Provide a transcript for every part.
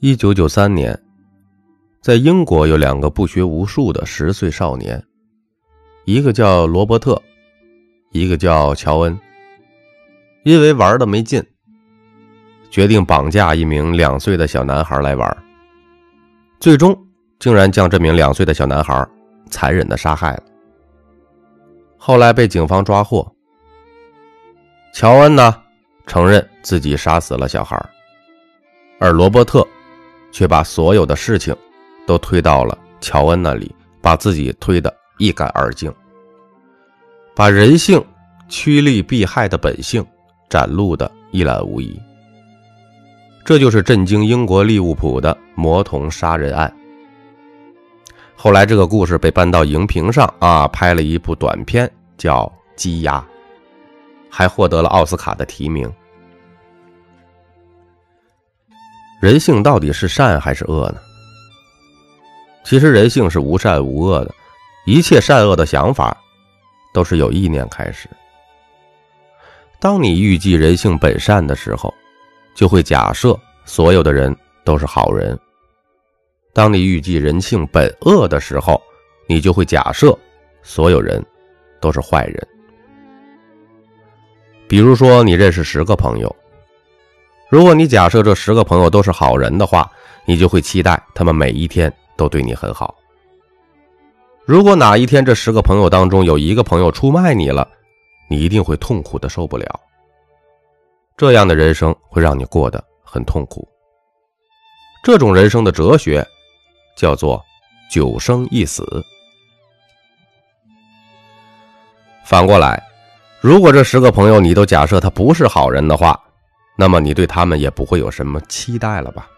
一九九三年，在英国有两个不学无术的十岁少年，一个叫罗伯特，一个叫乔恩。因为玩的没劲，决定绑架一名两岁的小男孩来玩。最终，竟然将这名两岁的小男孩残忍的杀害了。后来被警方抓获。乔恩呢，承认自己杀死了小孩，而罗伯特却把所有的事情都推到了乔恩那里，把自己推得一干二净，把人性趋利避害的本性展露的一览无遗。这就是震惊英国利物浦的魔童杀人案。后来，这个故事被搬到荧屏上啊，拍了一部短片，叫《鸡鸭》，还获得了奥斯卡的提名。人性到底是善还是恶呢？其实，人性是无善无恶的，一切善恶的想法都是由意念开始。当你预计人性本善的时候，就会假设所有的人都是好人。当你预计人性本恶的时候，你就会假设所有人都是坏人。比如说，你认识十个朋友，如果你假设这十个朋友都是好人的话，你就会期待他们每一天都对你很好。如果哪一天这十个朋友当中有一个朋友出卖你了，你一定会痛苦的受不了。这样的人生会让你过得很痛苦。这种人生的哲学。叫做九生一死。反过来，如果这十个朋友你都假设他不是好人的话，那么你对他们也不会有什么期待了吧？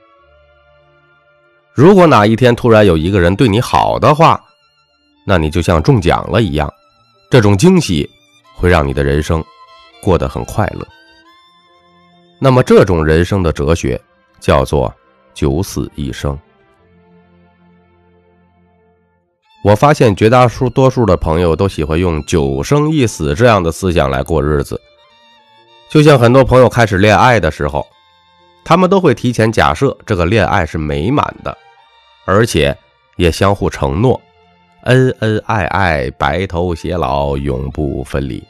如果哪一天突然有一个人对你好的话，那你就像中奖了一样，这种惊喜会让你的人生过得很快乐。那么这种人生的哲学叫做九死一生。我发现绝大数多数的朋友都喜欢用“九生一死”这样的思想来过日子，就像很多朋友开始恋爱的时候，他们都会提前假设这个恋爱是美满的，而且也相互承诺恩恩爱爱、白头偕老、永不分离。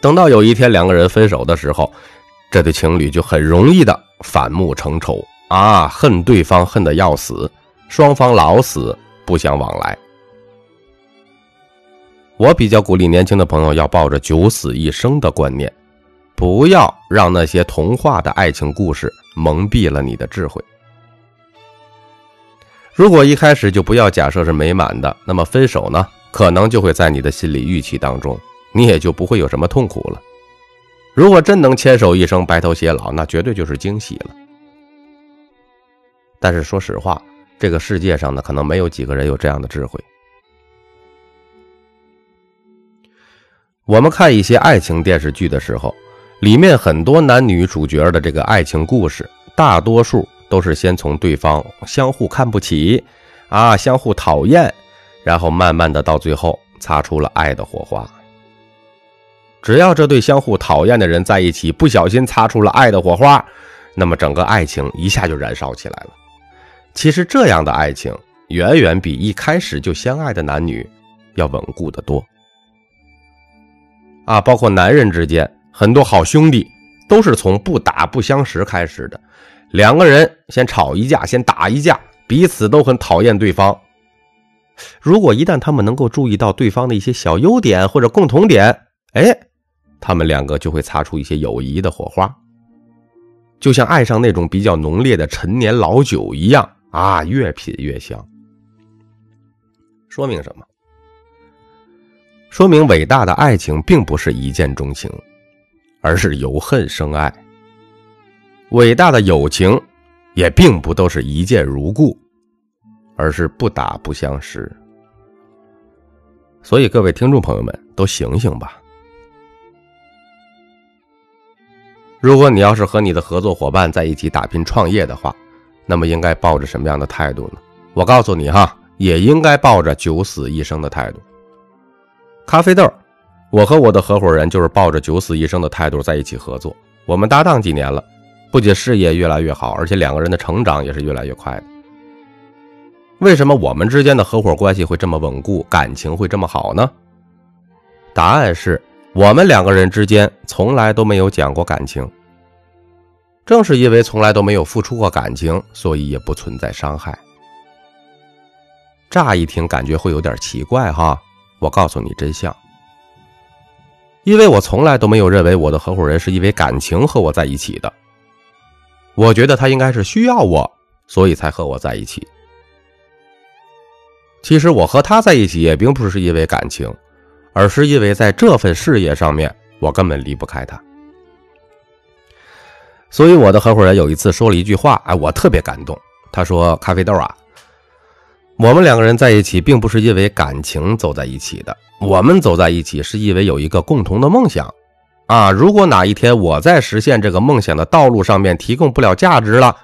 等到有一天两个人分手的时候，这对情侣就很容易的反目成仇啊，恨对方恨得要死，双方老死。不相往来。我比较鼓励年轻的朋友要抱着九死一生的观念，不要让那些童话的爱情故事蒙蔽了你的智慧。如果一开始就不要假设是美满的，那么分手呢，可能就会在你的心理预期当中，你也就不会有什么痛苦了。如果真能牵手一生、白头偕老，那绝对就是惊喜了。但是说实话。这个世界上呢，可能没有几个人有这样的智慧。我们看一些爱情电视剧的时候，里面很多男女主角的这个爱情故事，大多数都是先从对方相互看不起，啊，相互讨厌，然后慢慢的到最后擦出了爱的火花。只要这对相互讨厌的人在一起，不小心擦出了爱的火花，那么整个爱情一下就燃烧起来了。其实这样的爱情远远比一开始就相爱的男女要稳固的多啊！包括男人之间，很多好兄弟都是从不打不相识开始的，两个人先吵一架，先打一架，彼此都很讨厌对方。如果一旦他们能够注意到对方的一些小优点或者共同点，哎，他们两个就会擦出一些友谊的火花，就像爱上那种比较浓烈的陈年老酒一样。啊，越品越香。说明什么？说明伟大的爱情并不是一见钟情，而是由恨生爱。伟大的友情也并不都是一见如故，而是不打不相识。所以，各位听众朋友们，都醒醒吧！如果你要是和你的合作伙伴在一起打拼创业的话，那么应该抱着什么样的态度呢？我告诉你哈，也应该抱着九死一生的态度。咖啡豆，我和我的合伙人就是抱着九死一生的态度在一起合作。我们搭档几年了，不仅事业越来越好，而且两个人的成长也是越来越快的。为什么我们之间的合伙关系会这么稳固，感情会这么好呢？答案是我们两个人之间从来都没有讲过感情。正是因为从来都没有付出过感情，所以也不存在伤害。乍一听感觉会有点奇怪哈，我告诉你真相。因为我从来都没有认为我的合伙人是因为感情和我在一起的。我觉得他应该是需要我，所以才和我在一起。其实我和他在一起也并不是因为感情，而是因为在这份事业上面，我根本离不开他。所以我的合伙人有一次说了一句话，哎，我特别感动。他说：“咖啡豆啊，我们两个人在一起，并不是因为感情走在一起的。我们走在一起，是因为有一个共同的梦想。啊，如果哪一天我在实现这个梦想的道路上面提供不了价值了，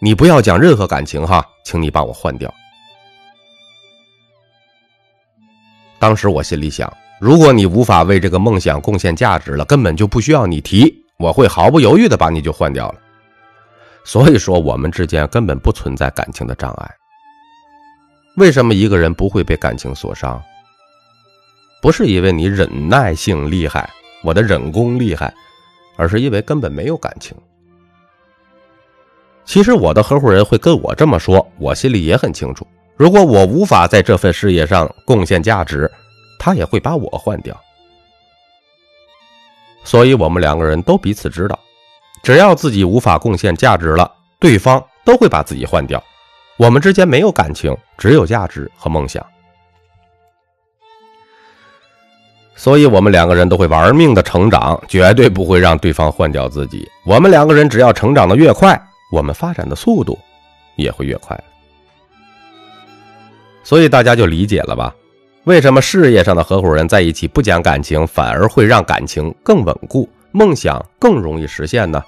你不要讲任何感情哈，请你把我换掉。”当时我心里想，如果你无法为这个梦想贡献价值了，根本就不需要你提。我会毫不犹豫的把你就换掉了，所以说我们之间根本不存在感情的障碍。为什么一个人不会被感情所伤？不是因为你忍耐性厉害，我的忍功厉害，而是因为根本没有感情。其实我的合伙人会跟我这么说，我心里也很清楚。如果我无法在这份事业上贡献价值，他也会把我换掉。所以，我们两个人都彼此知道，只要自己无法贡献价值了，对方都会把自己换掉。我们之间没有感情，只有价值和梦想。所以，我们两个人都会玩命的成长，绝对不会让对方换掉自己。我们两个人只要成长的越快，我们发展的速度也会越快。所以，大家就理解了吧？为什么事业上的合伙人在一起不讲感情，反而会让感情更稳固，梦想更容易实现呢？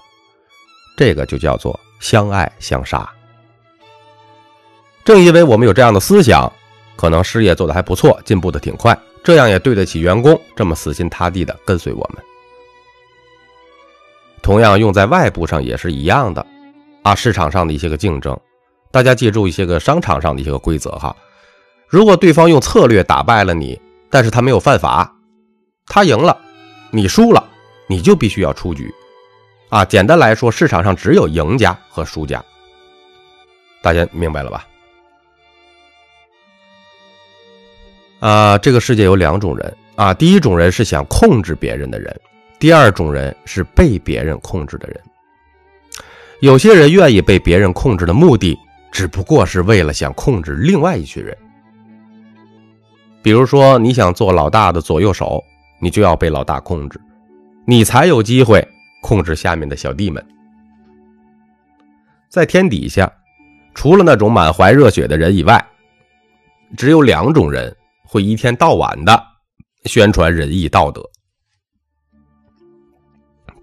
这个就叫做相爱相杀。正因为我们有这样的思想，可能事业做得还不错，进步的挺快，这样也对得起员工这么死心塌地的跟随我们。同样用在外部上也是一样的，啊，市场上的一些个竞争，大家记住一些个商场上的一些个规则哈。如果对方用策略打败了你，但是他没有犯法，他赢了，你输了，你就必须要出局，啊，简单来说，市场上只有赢家和输家，大家明白了吧？啊，这个世界有两种人啊，第一种人是想控制别人的人，第二种人是被别人控制的人。有些人愿意被别人控制的目的，只不过是为了想控制另外一群人。比如说，你想做老大的左右手，你就要被老大控制，你才有机会控制下面的小弟们。在天底下，除了那种满怀热血的人以外，只有两种人会一天到晚的宣传仁义道德。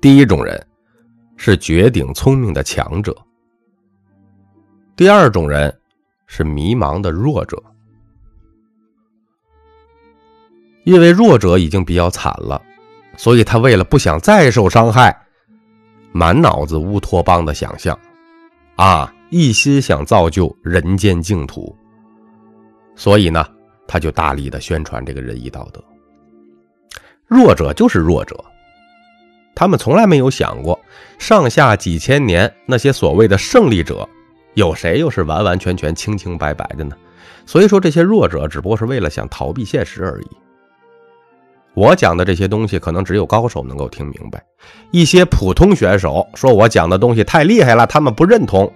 第一种人是绝顶聪明的强者，第二种人是迷茫的弱者。因为弱者已经比较惨了，所以他为了不想再受伤害，满脑子乌托邦的想象，啊，一心想造就人间净土。所以呢，他就大力的宣传这个仁义道德。弱者就是弱者，他们从来没有想过，上下几千年那些所谓的胜利者，有谁又是完完全全清清白白的呢？所以说，这些弱者只不过是为了想逃避现实而已。我讲的这些东西，可能只有高手能够听明白。一些普通选手说我讲的东西太厉害了，他们不认同。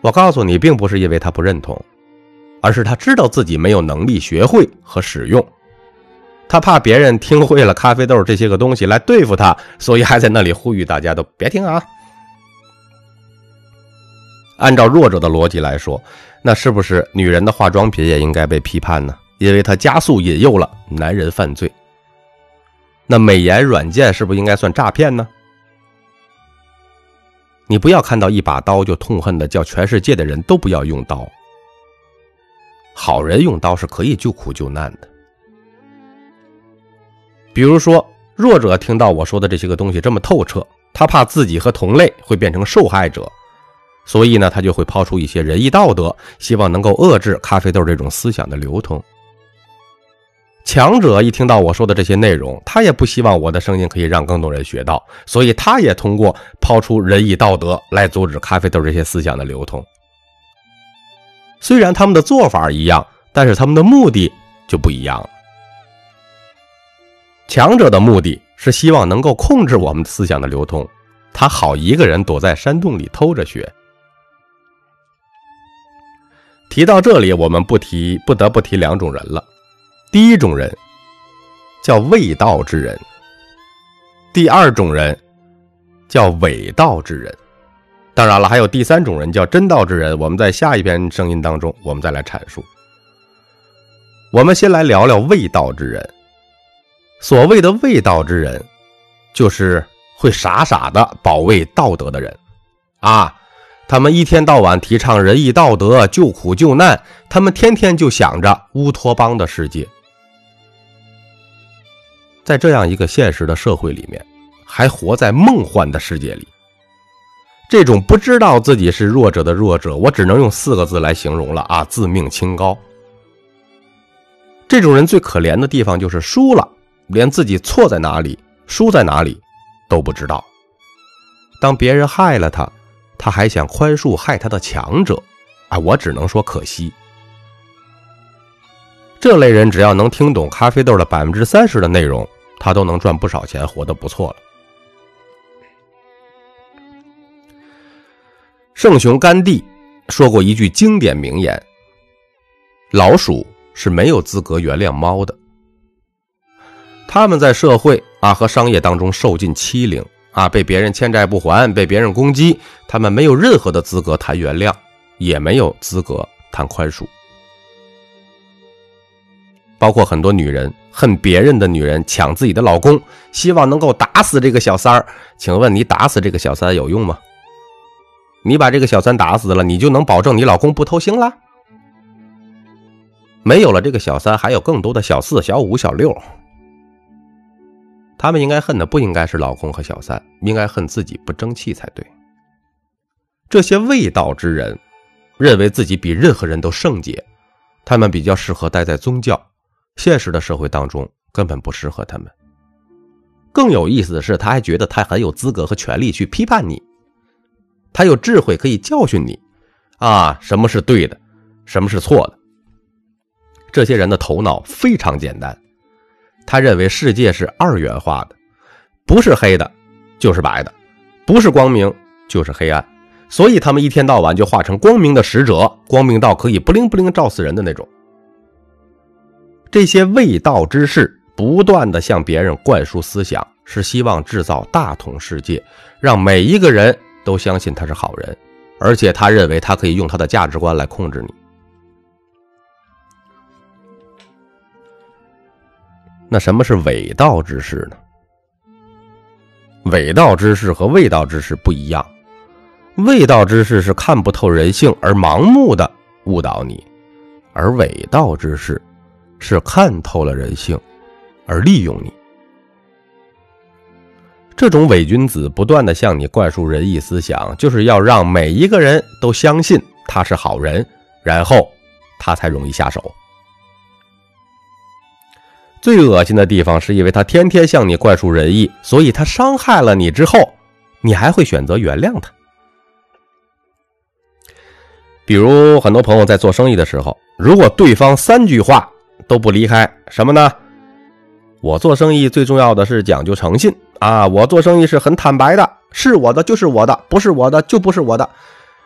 我告诉你，并不是因为他不认同，而是他知道自己没有能力学会和使用。他怕别人听会了咖啡豆这些个东西来对付他，所以还在那里呼吁大家都别听啊。按照弱者的逻辑来说，那是不是女人的化妆品也应该被批判呢？因为它加速引诱了男人犯罪，那美颜软件是不是应该算诈骗呢？你不要看到一把刀就痛恨的叫全世界的人都不要用刀。好人用刀是可以救苦救难的。比如说，弱者听到我说的这些个东西这么透彻，他怕自己和同类会变成受害者，所以呢，他就会抛出一些仁义道德，希望能够遏制咖啡豆这种思想的流通。强者一听到我说的这些内容，他也不希望我的声音可以让更多人学到，所以他也通过抛出仁义道德来阻止咖啡豆这些思想的流通。虽然他们的做法一样，但是他们的目的就不一样了。强者的目的是希望能够控制我们思想的流通，他好一个人躲在山洞里偷着学。提到这里，我们不提不得不提两种人了。第一种人叫未道之人，第二种人叫伪道之人。当然了，还有第三种人叫真道之人。我们在下一篇声音当中，我们再来阐述。我们先来聊聊未道之人。所谓的未道之人，就是会傻傻的保卫道德的人啊。他们一天到晚提倡仁义道德、救苦救难，他们天天就想着乌托邦的世界。在这样一个现实的社会里面，还活在梦幻的世界里，这种不知道自己是弱者的弱者，我只能用四个字来形容了啊：自命清高。这种人最可怜的地方就是输了，连自己错在哪里、输在哪里都不知道。当别人害了他，他还想宽恕害他的强者，啊，我只能说可惜。这类人只要能听懂咖啡豆的百分之三十的内容，他都能赚不少钱，活得不错了。圣雄甘地说过一句经典名言：“老鼠是没有资格原谅猫的。他们在社会啊和商业当中受尽欺凌啊，被别人欠债不还，被别人攻击，他们没有任何的资格谈原谅，也没有资格谈宽恕。”包括很多女人恨别人的女人抢自己的老公，希望能够打死这个小三儿。请问你打死这个小三有用吗？你把这个小三打死了，你就能保证你老公不偷腥了？没有了这个小三，还有更多的小四、小五、小六。他们应该恨的不应该是老公和小三，应该恨自己不争气才对。这些未道之人，认为自己比任何人都圣洁，他们比较适合待在宗教。现实的社会当中根本不适合他们。更有意思的是，他还觉得他很有资格和权利去批判你，他有智慧可以教训你，啊，什么是对的，什么是错的。这些人的头脑非常简单，他认为世界是二元化的，不是黑的，就是白的，不是光明就是黑暗，所以他们一天到晚就化成光明的使者，光明到可以不灵不灵照死人的那种。这些未道之士不断的向别人灌输思想，是希望制造大同世界，让每一个人都相信他是好人，而且他认为他可以用他的价值观来控制你。那什么是伪道之士呢？伪道之士和未道之士不一样，未道之士是看不透人性而盲目的误导你，而伪道之士。是看透了人性，而利用你。这种伪君子不断的向你灌输仁义思想，就是要让每一个人都相信他是好人，然后他才容易下手。最恶心的地方是因为他天天向你灌输仁义，所以他伤害了你之后，你还会选择原谅他。比如很多朋友在做生意的时候，如果对方三句话。都不离开什么呢？我做生意最重要的是讲究诚信啊！我做生意是很坦白的，是我的就是我的，不是我的就不是我的。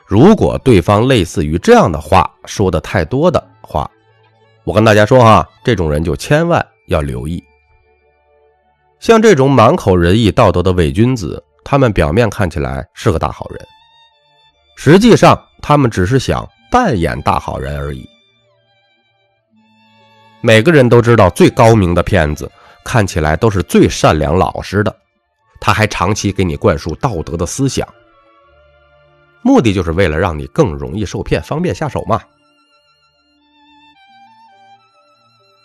如果对方类似于这样的话说的太多的话，我跟大家说哈，这种人就千万要留意。像这种满口仁义道德的伪君子，他们表面看起来是个大好人，实际上他们只是想扮演大好人而已。每个人都知道，最高明的骗子看起来都是最善良老实的。他还长期给你灌输道德的思想，目的就是为了让你更容易受骗，方便下手嘛。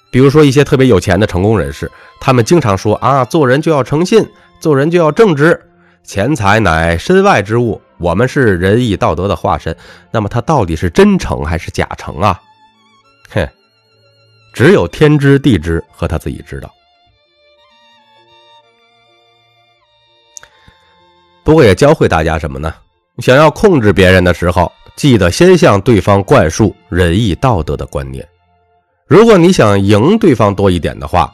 比如说一些特别有钱的成功人士，他们经常说啊，做人就要诚信，做人就要正直。钱财乃身外之物，我们是仁义道德的化身。那么他到底是真诚还是假诚啊？哼，只有天知地知和他自己知道。不过也教会大家什么呢？想要控制别人的时候，记得先向对方灌输仁义道德的观念。如果你想赢对方多一点的话，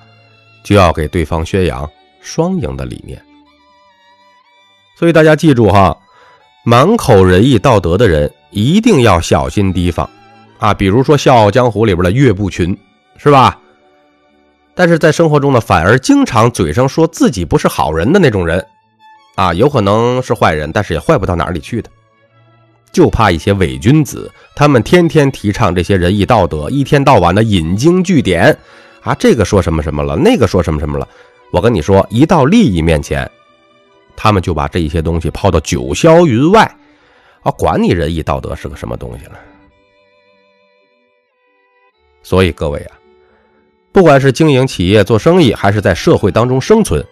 就要给对方宣扬双赢的理念。所以大家记住哈，满口仁义道德的人一定要小心提防啊！比如说《笑傲江湖》里边的岳不群，是吧？但是在生活中呢，反而经常嘴上说自己不是好人的那种人啊，有可能是坏人，但是也坏不到哪里去的。就怕一些伪君子，他们天天提倡这些仁义道德，一天到晚的引经据典啊，这个说什么什么了，那个说什么什么了。我跟你说，一到利益面前。他们就把这些东西抛到九霄云外，啊，管你仁义道德是个什么东西了。所以各位啊，不管是经营企业、做生意，还是在社会当中生存，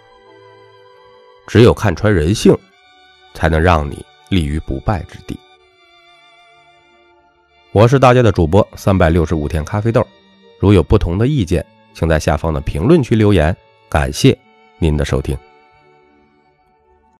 只有看穿人性，才能让你立于不败之地。我是大家的主播三百六十五天咖啡豆，如有不同的意见，请在下方的评论区留言。感谢您的收听。